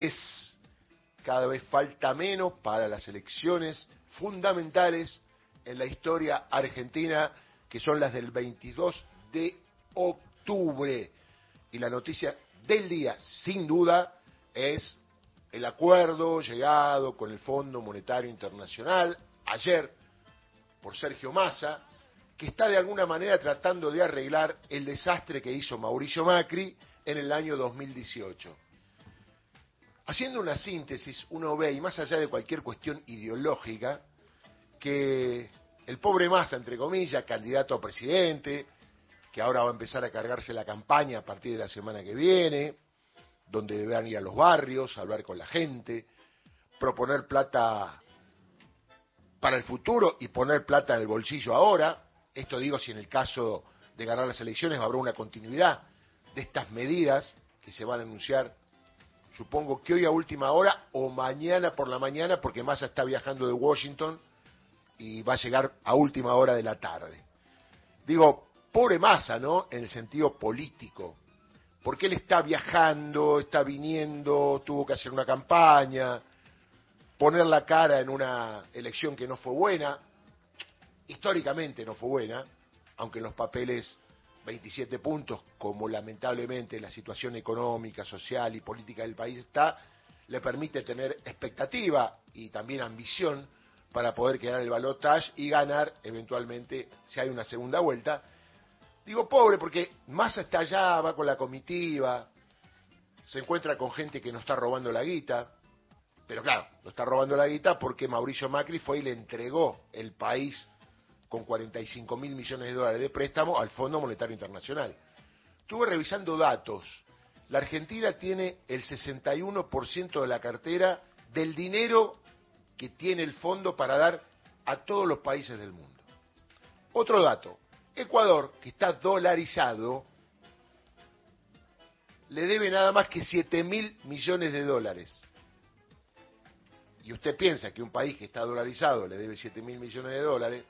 es cada vez falta menos para las elecciones fundamentales en la historia argentina, que son las del 22 de octubre. Y la noticia del día, sin duda, es el acuerdo llegado con el Fondo Monetario Internacional ayer por Sergio Massa, que está de alguna manera tratando de arreglar el desastre que hizo Mauricio Macri en el año 2018. Haciendo una síntesis, uno ve, y más allá de cualquier cuestión ideológica, que el pobre Massa, entre comillas, candidato a presidente, que ahora va a empezar a cargarse la campaña a partir de la semana que viene, donde deberán ir a los barrios, hablar con la gente, proponer plata para el futuro y poner plata en el bolsillo ahora. Esto digo si en el caso de ganar las elecciones habrá una continuidad de estas medidas que se van a anunciar, supongo que hoy a última hora o mañana por la mañana, porque Massa está viajando de Washington y va a llegar a última hora de la tarde. Digo, pobre Massa, ¿no? En el sentido político, porque él está viajando, está viniendo, tuvo que hacer una campaña, poner la cara en una elección que no fue buena, históricamente no fue buena, aunque en los papeles 27 puntos, como lamentablemente la situación económica, social y política del país está, le permite tener expectativa y también ambición para poder quedar el balotaje y ganar eventualmente si hay una segunda vuelta. Digo pobre porque Massa está allá, va con la comitiva, se encuentra con gente que no está robando la guita, pero claro, no está robando la guita porque Mauricio Macri fue y le entregó el país con 45 mil millones de dólares de préstamo al Fondo Monetario Internacional. Estuve revisando datos. La Argentina tiene el 61% de la cartera del dinero que tiene el fondo para dar a todos los países del mundo. Otro dato, Ecuador, que está dolarizado, le debe nada más que 7 mil millones de dólares. Y usted piensa que un país que está dolarizado le debe 7 mil millones de dólares,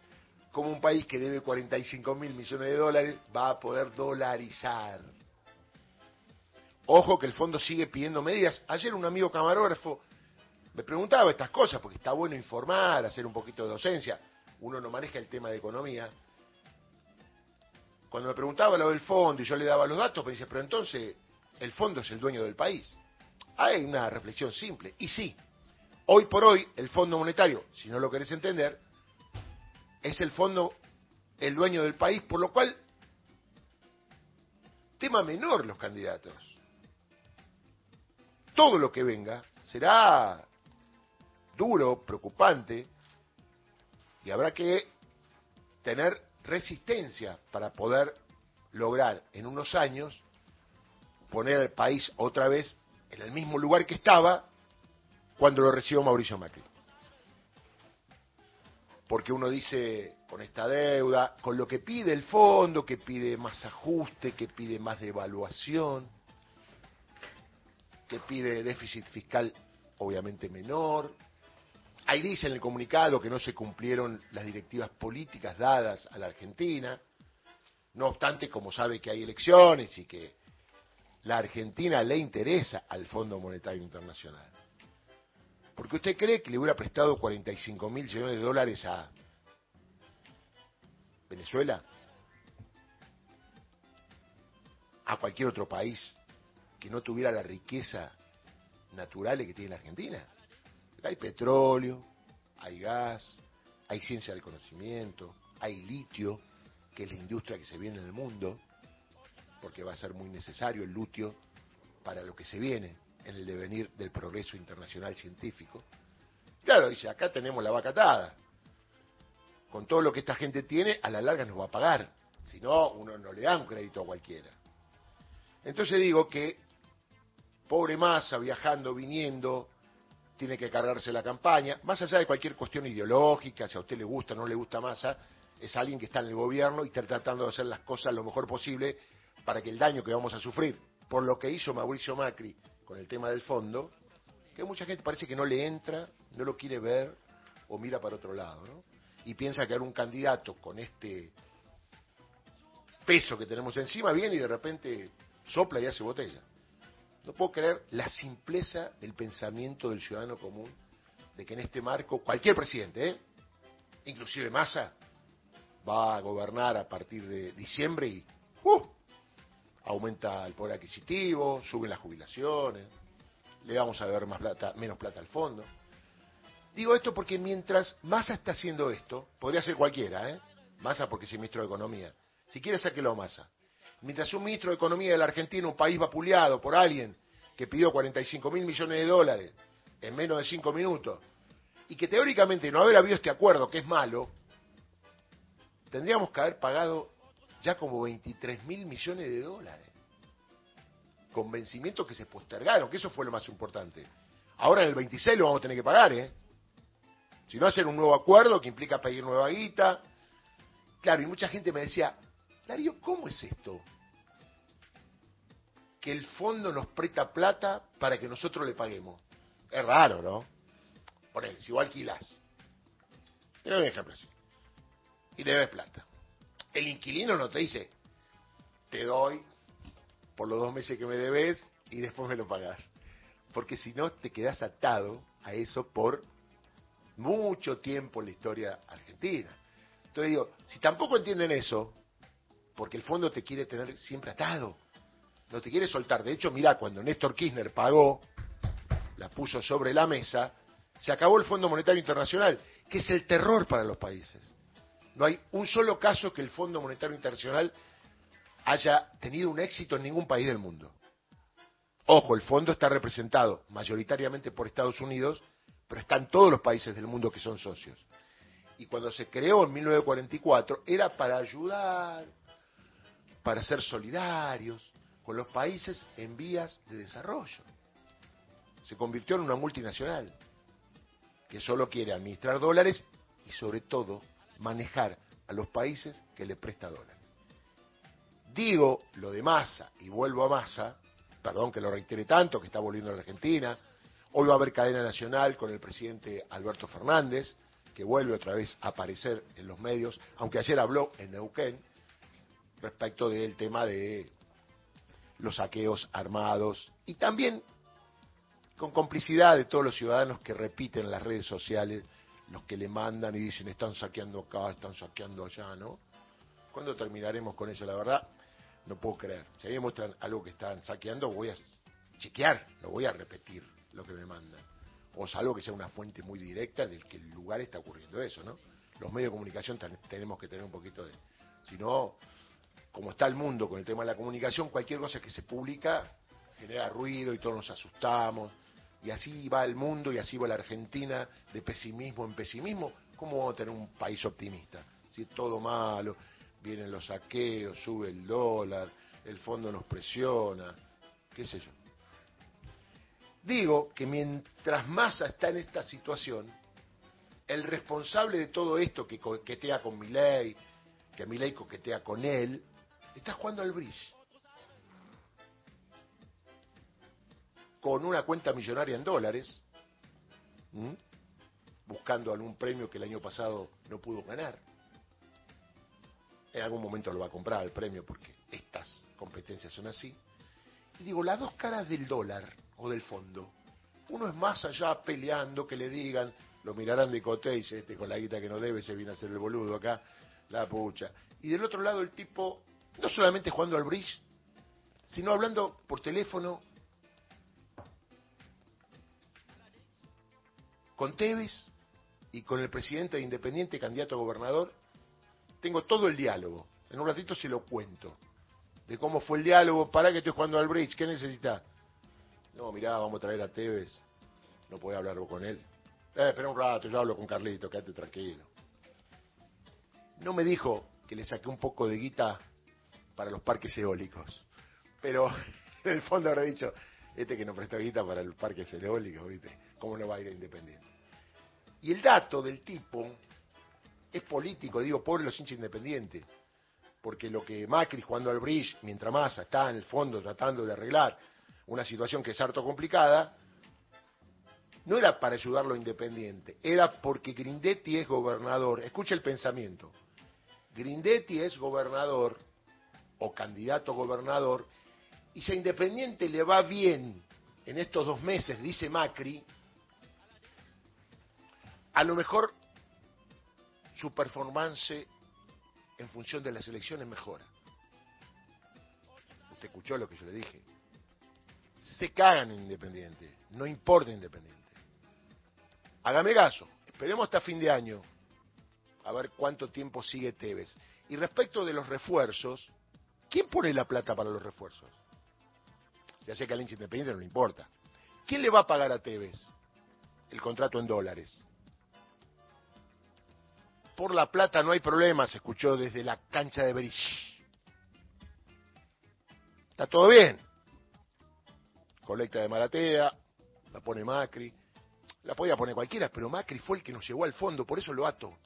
como un país que debe 45 mil millones de dólares va a poder dolarizar. Ojo que el fondo sigue pidiendo medidas. Ayer un amigo camarógrafo me preguntaba estas cosas, porque está bueno informar, hacer un poquito de docencia. Uno no maneja el tema de economía, cuando me preguntaba lo del fondo y yo le daba los datos, me dice, pero entonces el fondo es el dueño del país. Hay una reflexión simple. Y sí, hoy por hoy el Fondo Monetario, si no lo querés entender, es el fondo el dueño del país, por lo cual, tema menor los candidatos. Todo lo que venga será duro, preocupante, y habrá que tener resistencia para poder lograr en unos años poner al país otra vez en el mismo lugar que estaba cuando lo recibió Mauricio Macri. Porque uno dice, con esta deuda, con lo que pide el fondo, que pide más ajuste, que pide más devaluación, que pide déficit fiscal obviamente menor, Ahí dice en el comunicado que no se cumplieron las directivas políticas dadas a la Argentina. No obstante, como sabe que hay elecciones y que la Argentina le interesa al Fondo Monetario Internacional. Porque usted cree que le hubiera prestado 45 mil millones de dólares a Venezuela, a cualquier otro país que no tuviera la riqueza natural que tiene la Argentina. Hay petróleo, hay gas, hay ciencia del conocimiento, hay litio, que es la industria que se viene en el mundo, porque va a ser muy necesario el litio para lo que se viene en el devenir del progreso internacional científico. Claro, dice, acá tenemos la vaca atada. Con todo lo que esta gente tiene, a la larga nos va a pagar. Si no, uno no le da un crédito a cualquiera. Entonces digo que, pobre masa, viajando, viniendo, tiene que cargarse la campaña, más allá de cualquier cuestión ideológica, si a usted le gusta o no le gusta Massa, es alguien que está en el gobierno y está tratando de hacer las cosas lo mejor posible para que el daño que vamos a sufrir por lo que hizo Mauricio Macri con el tema del fondo, que mucha gente parece que no le entra, no lo quiere ver o mira para otro lado, ¿no? Y piensa que un candidato con este peso que tenemos encima viene y de repente sopla y hace botella. No puedo creer la simpleza del pensamiento del ciudadano común de que en este marco cualquier presidente, ¿eh? inclusive Massa, va a gobernar a partir de diciembre y uh, aumenta el poder adquisitivo, suben las jubilaciones, le vamos a dar más plata, menos plata al fondo. Digo esto porque mientras Massa está haciendo esto, podría ser cualquiera, ¿eh? Massa porque es ministro de Economía. Si quiere, sáquelo a Massa. Mientras un ministro de Economía de la Argentina, un país vapuleado por alguien que pidió 45 mil millones de dólares en menos de cinco minutos, y que teóricamente no haber habido este acuerdo, que es malo, tendríamos que haber pagado ya como 23 mil millones de dólares. Con vencimientos que se postergaron, que eso fue lo más importante. Ahora en el 26 lo vamos a tener que pagar, ¿eh? Si no, hacer un nuevo acuerdo que implica pedir nueva guita. Claro, y mucha gente me decía, Darío, ¿cómo es esto? Que el fondo nos presta plata para que nosotros le paguemos. Es raro, ¿no? Por él, si vos alquilás. Te un ejemplo así. Y debes plata. El inquilino no te dice, te doy por los dos meses que me debes y después me lo pagás. Porque si no, te quedás atado a eso por mucho tiempo en la historia argentina. Entonces digo, si tampoco entienden eso, porque el fondo te quiere tener siempre atado, no te quiere soltar. De hecho, mira, cuando Néstor Kirchner pagó, la puso sobre la mesa, se acabó el Fondo Monetario Internacional, que es el terror para los países. No hay un solo caso que el Fondo Monetario Internacional haya tenido un éxito en ningún país del mundo. Ojo, el fondo está representado mayoritariamente por Estados Unidos, pero están todos los países del mundo que son socios. Y cuando se creó en 1944 era para ayudar, para ser solidarios con los países en vías de desarrollo. Se convirtió en una multinacional que solo quiere administrar dólares y sobre todo manejar a los países que le presta dólares. Digo lo de masa y vuelvo a masa, perdón que lo reitere tanto, que está volviendo a la Argentina, Hoy va a haber cadena nacional con el presidente Alberto Fernández, que vuelve otra vez a aparecer en los medios, aunque ayer habló en Neuquén respecto del tema de los saqueos armados y también con complicidad de todos los ciudadanos que repiten en las redes sociales los que le mandan y dicen están saqueando acá, están saqueando allá, ¿no? ¿Cuándo terminaremos con eso? La verdad, no puedo creer. Si a mí me muestran algo que están saqueando, voy a chequear, lo voy a repetir lo que me mandan. O salvo que sea una fuente muy directa del que el lugar está ocurriendo eso, ¿no? Los medios de comunicación tenemos que tener un poquito de... Si no, como está el mundo con el tema de la comunicación, cualquier cosa que se publica genera ruido y todos nos asustamos. Y así va el mundo y así va la Argentina de pesimismo en pesimismo. ¿Cómo vamos a tener un país optimista? Si es todo malo, vienen los saqueos, sube el dólar, el fondo nos presiona, qué sé yo. Digo que mientras Massa está en esta situación, el responsable de todo esto que coquetea con Milei, que Milei coquetea con él, está jugando al bridge. Con una cuenta millonaria en dólares, buscando algún premio que el año pasado no pudo ganar. En algún momento lo va a comprar el premio porque estas competencias son así. Y digo, las dos caras del dólar o del fondo. Uno es más allá peleando que le digan, lo mirarán de cote y dice, este con la guita que no debe se viene a hacer el boludo acá, la pucha. Y del otro lado el tipo, no solamente jugando al bridge, sino hablando por teléfono con Tevez y con el presidente de Independiente, candidato a gobernador. Tengo todo el diálogo. En un ratito se lo cuento. De cómo fue el diálogo. Para que estoy jugando al bridge. ¿Qué necesitas? No, mirá, vamos a traer a Tevez. No puede hablar con él. Eh, espera un rato, yo hablo con Carlito, quédate tranquilo. No me dijo que le saqué un poco de guita para los parques eólicos. Pero en el fondo habrá dicho, este que nos prestó guita para los parques eólicos, ¿viste? ¿Cómo no va a ir a Independiente? Y el dato del tipo es político, digo, por los hinchas independientes. Porque lo que Macri jugando al bridge, mientras Massa está en el fondo tratando de arreglar una situación que es harto complicada, no era para ayudarlo a Independiente, era porque Grindetti es gobernador. Escucha el pensamiento. Grindetti es gobernador o candidato gobernador Y si a Independiente le va bien en estos dos meses, dice Macri, a lo mejor su performance en función de las elecciones mejora. Usted escuchó lo que yo le dije. Se cagan en Independiente, no importa Independiente. Hágame caso, esperemos hasta fin de año a ver cuánto tiempo sigue Tevez. Y respecto de los refuerzos, ¿quién pone la plata para los refuerzos? Ya sé que al hincha independiente no le importa. ¿Quién le va a pagar a Tevez el contrato en dólares? Por la plata no hay problema, se escuchó desde la cancha de Berich. Está todo bien. Colecta de Maratea, la pone Macri. La podía poner cualquiera, pero Macri fue el que nos llevó al fondo, por eso lo ato.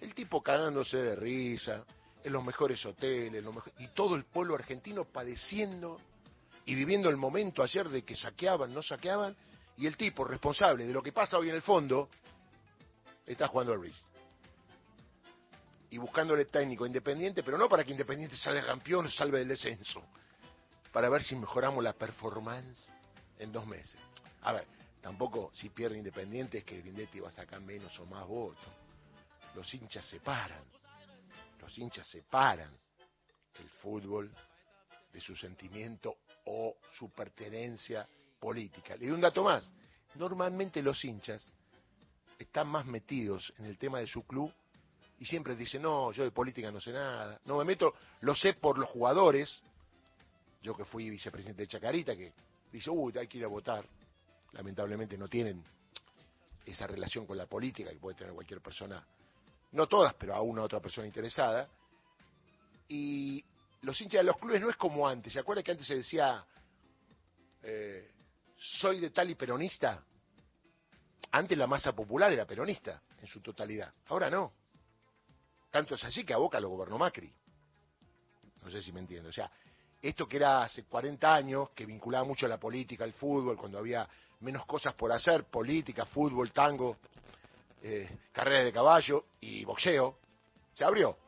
El tipo cagándose de risa, en los mejores hoteles, y todo el pueblo argentino padeciendo y viviendo el momento ayer de que saqueaban, no saqueaban, y el tipo responsable de lo que pasa hoy en el fondo está jugando al Riz. Y buscándole técnico independiente, pero no para que Independiente salga campeón o salve del descenso, para ver si mejoramos la performance en dos meses. A ver, tampoco si pierde Independiente es que Grindetti va a sacar menos o más votos. Los hinchas se paran, los hinchas separan el fútbol de su sentimiento o su pertenencia política. Le doy un dato más. Normalmente los hinchas están más metidos en el tema de su club y siempre dicen, no, yo de política no sé nada. No me meto, lo sé por los jugadores. Yo que fui vicepresidente de Chacarita, que dice, uy, hay que ir a votar. Lamentablemente no tienen esa relación con la política que puede tener cualquier persona, no todas, pero a una otra persona interesada. Y los hinchas de los clubes no es como antes. ¿Se acuerda que antes se decía, eh, soy de tal y peronista? Antes la masa popular era peronista en su totalidad. Ahora no. Tanto es así que a Boca lo gobernó Macri. No sé si me entiendo. O sea, esto que era hace 40 años, que vinculaba mucho a la política, al fútbol, cuando había menos cosas por hacer, política, fútbol, tango, eh, carrera de caballo y boxeo, se abrió.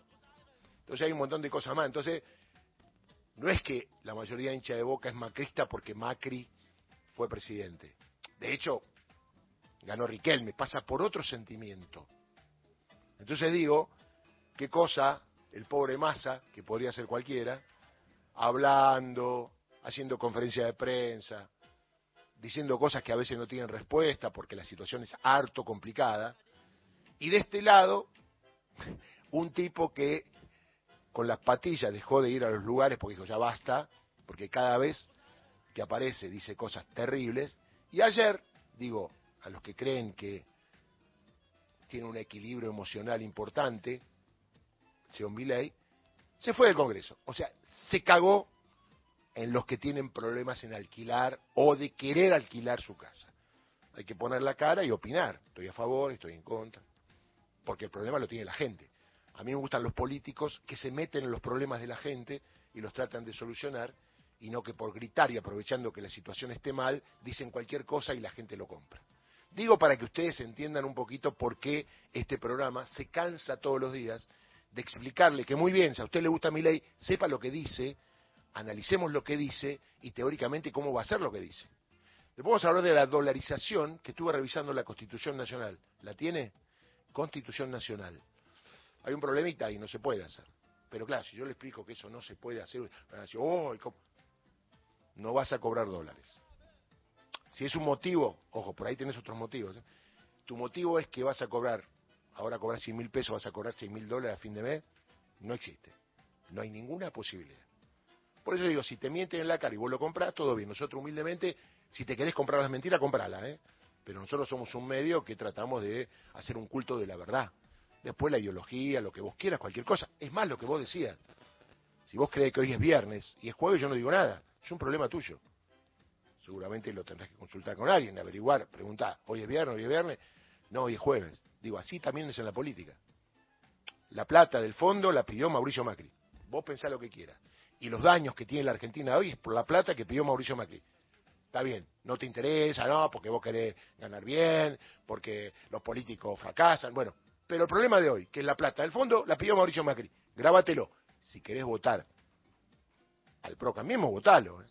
Entonces hay un montón de cosas más. Entonces, no es que la mayoría de hincha de Boca es macrista porque Macri fue presidente. De hecho, ganó Riquelme, pasa por otro sentimiento. Entonces digo, qué cosa el pobre Massa, que podría ser cualquiera, hablando, haciendo conferencia de prensa, diciendo cosas que a veces no tienen respuesta porque la situación es harto complicada. Y de este lado, un tipo que con las patillas dejó de ir a los lugares porque dijo ya basta, porque cada vez que aparece dice cosas terribles. Y ayer, digo, a los que creen que tiene un equilibrio emocional importante, se fue del Congreso. O sea, se cagó en los que tienen problemas en alquilar o de querer alquilar su casa. Hay que poner la cara y opinar. Estoy a favor, estoy en contra. Porque el problema lo tiene la gente. A mí me gustan los políticos que se meten en los problemas de la gente y los tratan de solucionar y no que por gritar y aprovechando que la situación esté mal, dicen cualquier cosa y la gente lo compra. Digo para que ustedes entiendan un poquito por qué este programa se cansa todos los días de explicarle que muy bien, si a usted le gusta mi ley, sepa lo que dice, analicemos lo que dice y teóricamente cómo va a ser lo que dice. Le vamos a hablar de la dolarización que estuve revisando la Constitución Nacional. ¿La tiene? Constitución Nacional hay un problemita y no se puede hacer. Pero claro, si yo le explico que eso no se puede hacer, no vas a cobrar dólares. Si es un motivo, ojo, por ahí tenés otros motivos. ¿eh? Tu motivo es que vas a cobrar, ahora cobrar 100 mil pesos, vas a cobrar 100 mil dólares a fin de mes, no existe. No hay ninguna posibilidad. Por eso digo, si te mienten en la cara y vos lo compras, todo bien. Nosotros humildemente, si te querés comprar las mentiras, comprala, ¿eh? Pero nosotros somos un medio que tratamos de hacer un culto de la verdad. Después la ideología, lo que vos quieras, cualquier cosa. Es más lo que vos decías. Si vos crees que hoy es viernes y es jueves, yo no digo nada. Es un problema tuyo. Seguramente lo tendrás que consultar con alguien, averiguar, preguntar, hoy es viernes, hoy es viernes. No, hoy es jueves. Así también es en la política. La plata del fondo la pidió Mauricio Macri. Vos pensá lo que quieras. Y los daños que tiene la Argentina hoy es por la plata que pidió Mauricio Macri. Está bien, no te interesa, no, porque vos querés ganar bien, porque los políticos fracasan. Bueno, pero el problema de hoy, que es la plata del fondo, la pidió Mauricio Macri. Grábatelo. Si querés votar al PRO, cambiemos, votalo. ¿eh?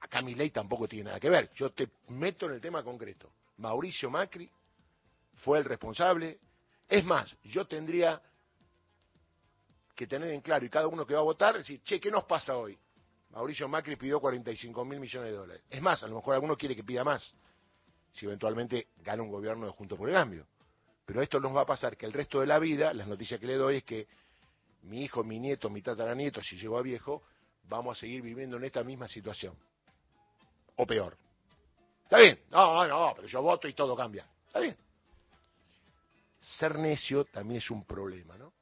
Acá mi ley tampoco tiene nada que ver. Yo te meto en el tema concreto. Mauricio Macri fue el responsable. Es más, yo tendría que tener en claro, y cada uno que va a votar, decir, che, ¿qué nos pasa hoy? Mauricio Macri pidió 45 mil millones de dólares. Es más, a lo mejor alguno quiere que pida más, si eventualmente gana un gobierno de Junto por el Cambio. Pero esto nos va a pasar que el resto de la vida, las noticias que le doy es que mi hijo, mi nieto, mi tataranieto, si llegó a viejo, vamos a seguir viviendo en esta misma situación. O peor. Está bien, no, no, pero yo voto y todo cambia. Está bien. Ser necio también es un problema, ¿no?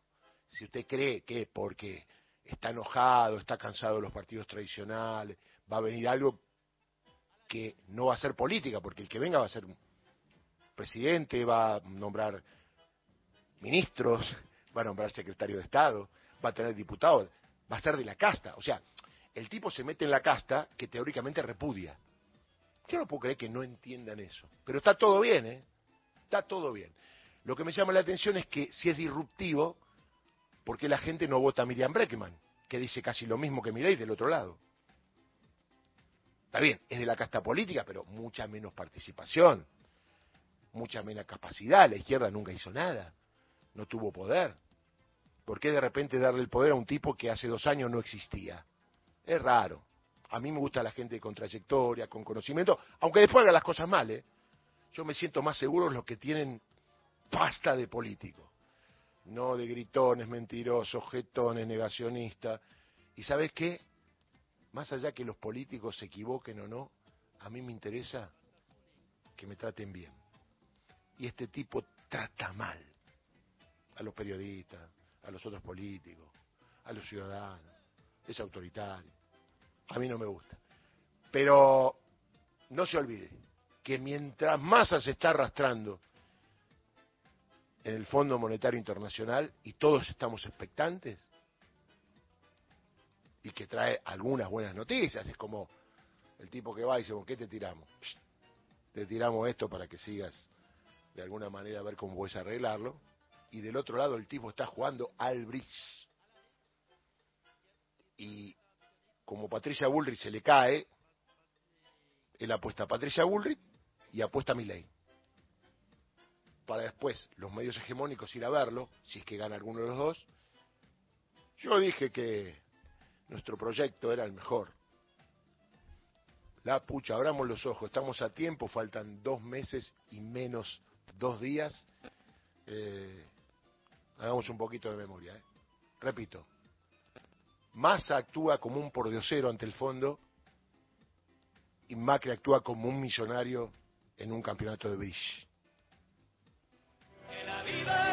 Si usted cree que porque está enojado, está cansado de los partidos tradicionales, va a venir algo que no va a ser política, porque el que venga va a ser presidente, va a nombrar ministros, va a nombrar secretario de Estado, va a tener diputados, va a ser de la casta. O sea, el tipo se mete en la casta que teóricamente repudia. Yo no puedo creer que no entiendan eso. Pero está todo bien, ¿eh? Está todo bien. Lo que me llama la atención es que si es disruptivo, ¿por qué la gente no vota a Miriam Breckman, que dice casi lo mismo que Milei del otro lado? Está bien, es de la casta política, pero mucha menos participación, mucha menos capacidad. La izquierda nunca hizo nada, no tuvo poder. ¿Por qué de repente darle el poder a un tipo que hace dos años no existía? Es raro. A mí me gusta la gente con trayectoria, con conocimiento, aunque después haga las cosas mal. ¿eh? Yo me siento más seguro los que tienen pasta de político, no de gritones, mentirosos, jetones, negacionistas. ¿Y sabes qué? Más allá que los políticos se equivoquen o no, a mí me interesa que me traten bien. Y este tipo trata mal a los periodistas, a los otros políticos, a los ciudadanos. Es autoritario. A mí no me gusta. Pero no se olvide que mientras masa se está arrastrando en el Fondo Monetario Internacional y todos estamos expectantes y que trae algunas buenas noticias, es como el tipo que va y dice, ¿con qué te tiramos? Te tiramos esto para que sigas de alguna manera a ver cómo puedes arreglarlo y del otro lado el tipo está jugando al bridge. Y como Patricia Bullrich se le cae, él apuesta a Patricia Bullrich y apuesta a Milei. Para después los medios hegemónicos ir a verlo, si es que gana alguno de los dos. Yo dije que nuestro proyecto era el mejor. La pucha, abramos los ojos, estamos a tiempo, faltan dos meses y menos dos días. Eh, Hagamos un poquito de memoria. ¿eh? Repito, Massa actúa como un pordiosero ante el fondo y Macri actúa como un millonario en un campeonato de bridge. believers.